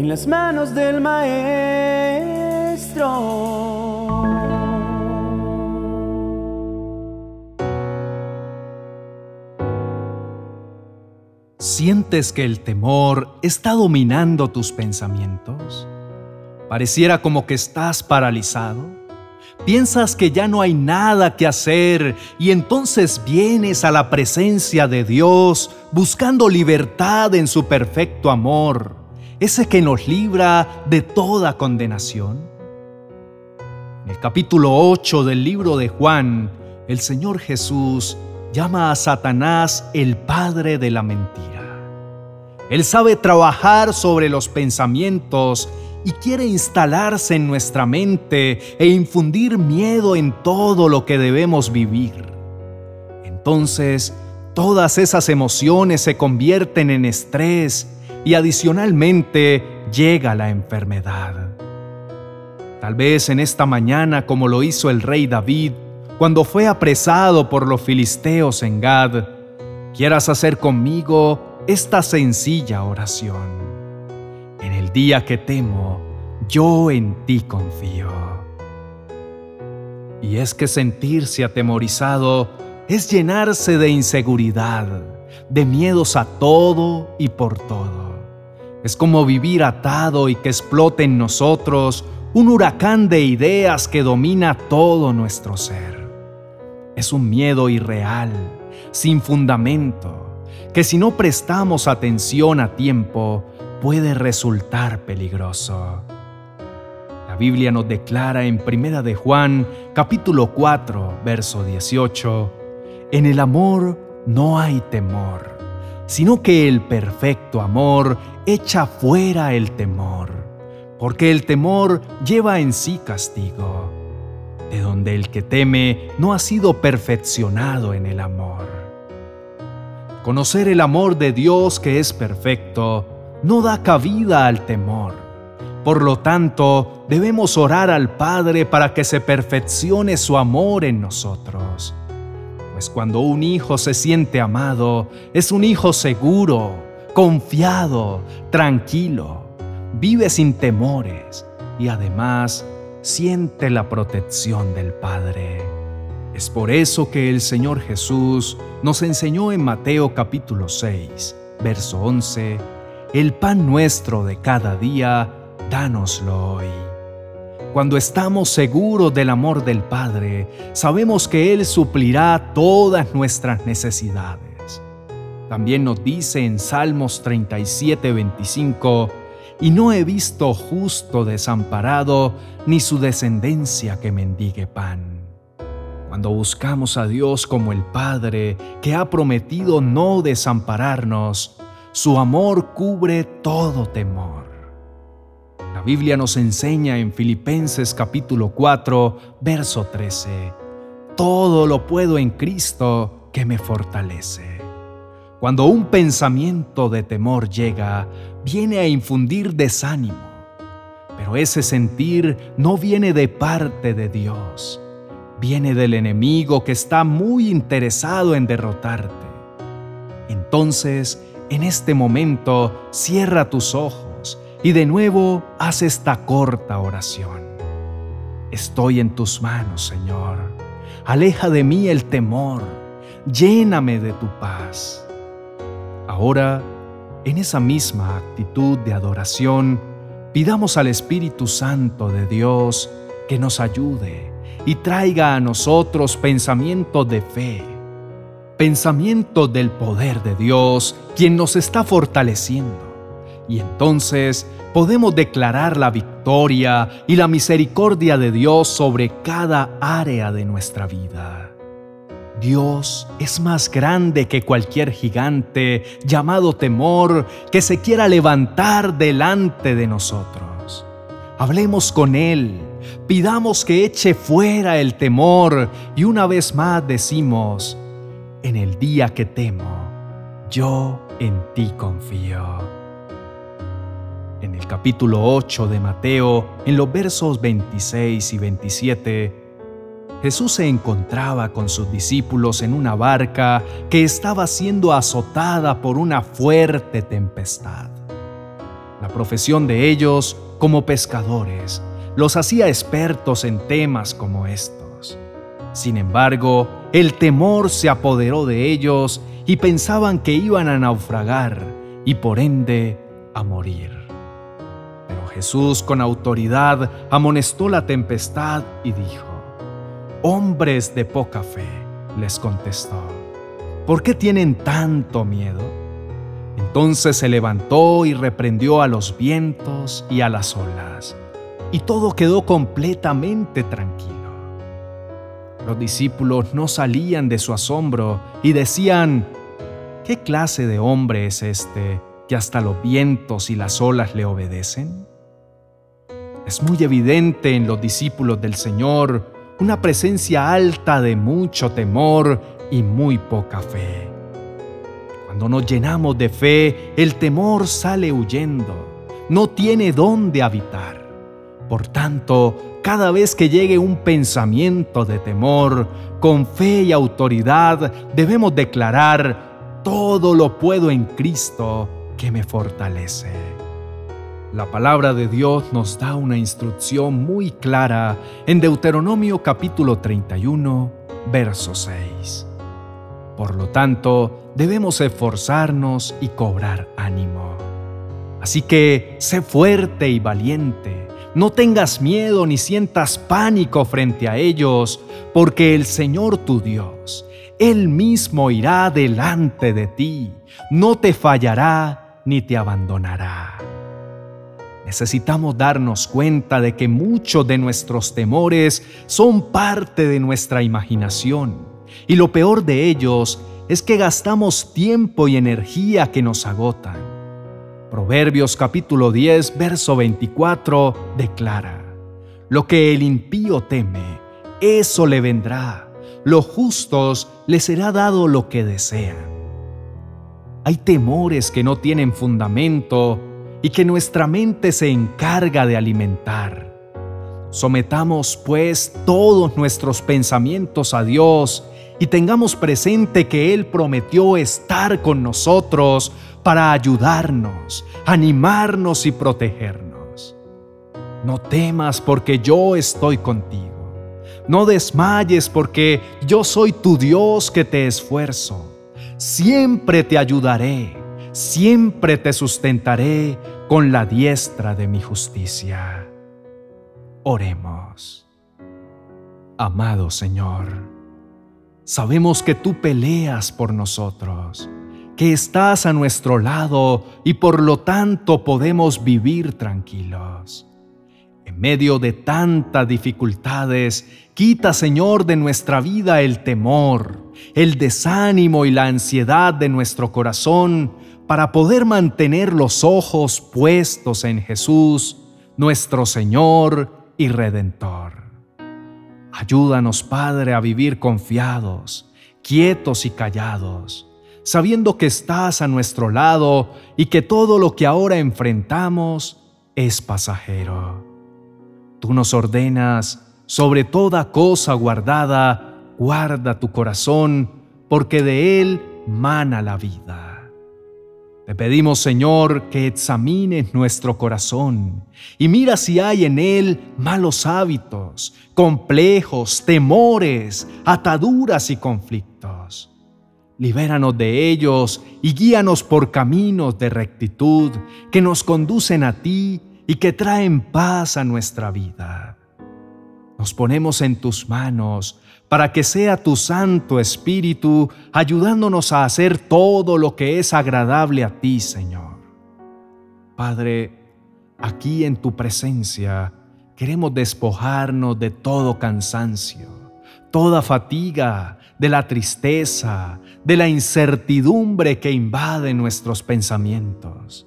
en las manos del Maestro. ¿Sientes que el temor está dominando tus pensamientos? Pareciera como que estás paralizado. Piensas que ya no hay nada que hacer y entonces vienes a la presencia de Dios buscando libertad en su perfecto amor, ese que nos libra de toda condenación. En el capítulo 8 del libro de Juan, el Señor Jesús llama a Satanás el padre de la mentira. Él sabe trabajar sobre los pensamientos y quiere instalarse en nuestra mente e infundir miedo en todo lo que debemos vivir. Entonces, todas esas emociones se convierten en estrés y adicionalmente llega la enfermedad. Tal vez en esta mañana, como lo hizo el rey David, cuando fue apresado por los filisteos en Gad, quieras hacer conmigo esta sencilla oración. En el día que temo, yo en ti confío. Y es que sentirse atemorizado es llenarse de inseguridad, de miedos a todo y por todo. Es como vivir atado y que explote en nosotros un huracán de ideas que domina todo nuestro ser es un miedo irreal, sin fundamento, que si no prestamos atención a tiempo puede resultar peligroso. La Biblia nos declara en Primera de Juan, capítulo 4, verso 18, en el amor no hay temor, sino que el perfecto amor echa fuera el temor, porque el temor lleva en sí castigo de donde el que teme no ha sido perfeccionado en el amor. Conocer el amor de Dios que es perfecto no da cabida al temor. Por lo tanto, debemos orar al Padre para que se perfeccione su amor en nosotros. Pues cuando un hijo se siente amado, es un hijo seguro, confiado, tranquilo, vive sin temores y además siente la protección del Padre. Es por eso que el Señor Jesús nos enseñó en Mateo capítulo 6, verso 11, el pan nuestro de cada día, dánoslo hoy. Cuando estamos seguros del amor del Padre, sabemos que Él suplirá todas nuestras necesidades. También nos dice en Salmos 37, 25, y no he visto justo desamparado, ni su descendencia que mendigue pan. Cuando buscamos a Dios como el Padre, que ha prometido no desampararnos, su amor cubre todo temor. La Biblia nos enseña en Filipenses capítulo 4, verso 13, Todo lo puedo en Cristo que me fortalece. Cuando un pensamiento de temor llega, viene a infundir desánimo, pero ese sentir no viene de parte de Dios, viene del enemigo que está muy interesado en derrotarte. Entonces, en este momento, cierra tus ojos y de nuevo haz esta corta oración. Estoy en tus manos, Señor. Aleja de mí el temor. Lléname de tu paz. Ahora, en esa misma actitud de adoración, pidamos al Espíritu Santo de Dios que nos ayude y traiga a nosotros pensamiento de fe, pensamiento del poder de Dios, quien nos está fortaleciendo. Y entonces podemos declarar la victoria y la misericordia de Dios sobre cada área de nuestra vida. Dios es más grande que cualquier gigante llamado temor que se quiera levantar delante de nosotros. Hablemos con Él, pidamos que eche fuera el temor y una vez más decimos, en el día que temo, yo en ti confío. En el capítulo 8 de Mateo, en los versos 26 y 27, Jesús se encontraba con sus discípulos en una barca que estaba siendo azotada por una fuerte tempestad. La profesión de ellos como pescadores los hacía expertos en temas como estos. Sin embargo, el temor se apoderó de ellos y pensaban que iban a naufragar y por ende a morir. Jesús con autoridad amonestó la tempestad y dijo, Hombres de poca fe, les contestó, ¿por qué tienen tanto miedo? Entonces se levantó y reprendió a los vientos y a las olas, y todo quedó completamente tranquilo. Los discípulos no salían de su asombro y decían, ¿qué clase de hombre es este que hasta los vientos y las olas le obedecen? Es muy evidente en los discípulos del Señor una presencia alta de mucho temor y muy poca fe. Cuando nos llenamos de fe, el temor sale huyendo, no tiene dónde habitar. Por tanto, cada vez que llegue un pensamiento de temor, con fe y autoridad debemos declarar, todo lo puedo en Cristo que me fortalece. La palabra de Dios nos da una instrucción muy clara en Deuteronomio capítulo 31, verso 6. Por lo tanto, debemos esforzarnos y cobrar ánimo. Así que sé fuerte y valiente no tengas miedo ni sientas pánico frente a ellos, porque el Señor tu Dios, Él mismo irá delante de ti, no te fallará ni te abandonará. Necesitamos darnos cuenta de que muchos de nuestros temores son parte de nuestra imaginación, y lo peor de ellos es que gastamos tiempo y energía que nos agotan. Proverbios capítulo 10, verso 24 declara, Lo que el impío teme, eso le vendrá, los justos le será dado lo que desean. Hay temores que no tienen fundamento y que nuestra mente se encarga de alimentar. Sometamos pues todos nuestros pensamientos a Dios y tengamos presente que Él prometió estar con nosotros para ayudarnos, animarnos y protegernos. No temas porque yo estoy contigo. No desmayes porque yo soy tu Dios que te esfuerzo. Siempre te ayudaré, siempre te sustentaré con la diestra de mi justicia. Oremos. Amado Señor, sabemos que tú peleas por nosotros que estás a nuestro lado y por lo tanto podemos vivir tranquilos. En medio de tantas dificultades, quita Señor de nuestra vida el temor, el desánimo y la ansiedad de nuestro corazón para poder mantener los ojos puestos en Jesús, nuestro Señor y Redentor. Ayúdanos, Padre, a vivir confiados, quietos y callados sabiendo que estás a nuestro lado y que todo lo que ahora enfrentamos es pasajero. Tú nos ordenas, sobre toda cosa guardada, guarda tu corazón, porque de él mana la vida. Te pedimos, Señor, que examines nuestro corazón y mira si hay en él malos hábitos, complejos, temores, ataduras y conflictos libéranos de ellos y guíanos por caminos de rectitud que nos conducen a ti y que traen paz a nuestra vida. Nos ponemos en tus manos para que sea tu Santo Espíritu ayudándonos a hacer todo lo que es agradable a ti, Señor. Padre, aquí en tu presencia queremos despojarnos de todo cansancio, toda fatiga, de la tristeza, de la incertidumbre que invade nuestros pensamientos.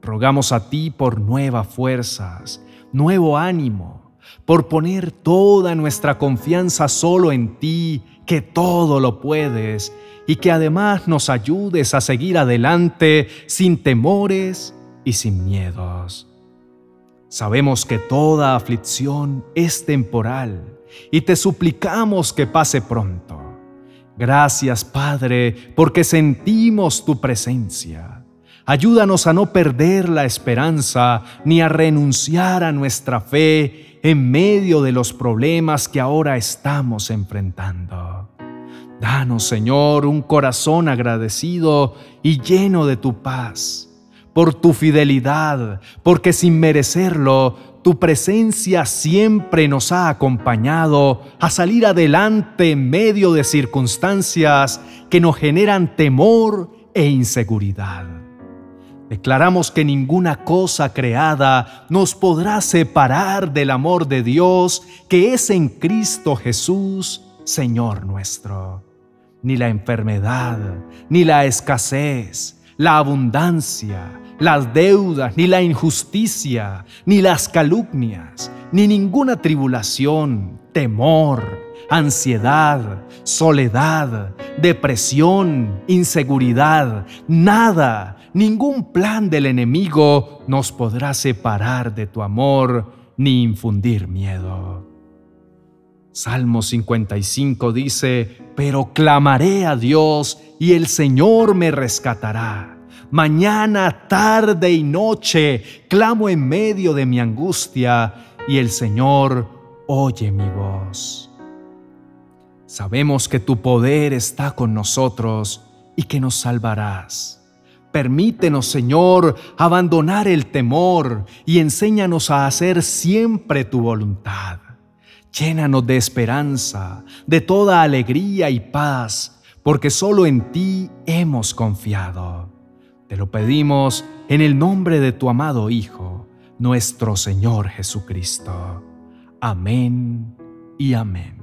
Rogamos a ti por nuevas fuerzas, nuevo ánimo, por poner toda nuestra confianza solo en ti, que todo lo puedes, y que además nos ayudes a seguir adelante sin temores y sin miedos. Sabemos que toda aflicción es temporal y te suplicamos que pase pronto Gracias, Padre, porque sentimos tu presencia. Ayúdanos a no perder la esperanza ni a renunciar a nuestra fe en medio de los problemas que ahora estamos enfrentando. Danos, Señor, un corazón agradecido y lleno de tu paz, por tu fidelidad, porque sin merecerlo, tu presencia siempre nos ha acompañado a salir adelante en medio de circunstancias que nos generan temor e inseguridad. Declaramos que ninguna cosa creada nos podrá separar del amor de Dios que es en Cristo Jesús, Señor nuestro. Ni la enfermedad, ni la escasez, la abundancia, las deudas, ni la injusticia, ni las calumnias, ni ninguna tribulación, temor, ansiedad, soledad, depresión, inseguridad, nada, ningún plan del enemigo nos podrá separar de tu amor ni infundir miedo. Salmo 55 dice, pero clamaré a Dios y el Señor me rescatará. Mañana, tarde y noche clamo en medio de mi angustia y el Señor oye mi voz. Sabemos que tu poder está con nosotros y que nos salvarás. Permítenos, Señor, abandonar el temor y enséñanos a hacer siempre tu voluntad. Llénanos de esperanza, de toda alegría y paz, porque solo en ti hemos confiado. Te lo pedimos en el nombre de tu amado Hijo, nuestro Señor Jesucristo. Amén y amén.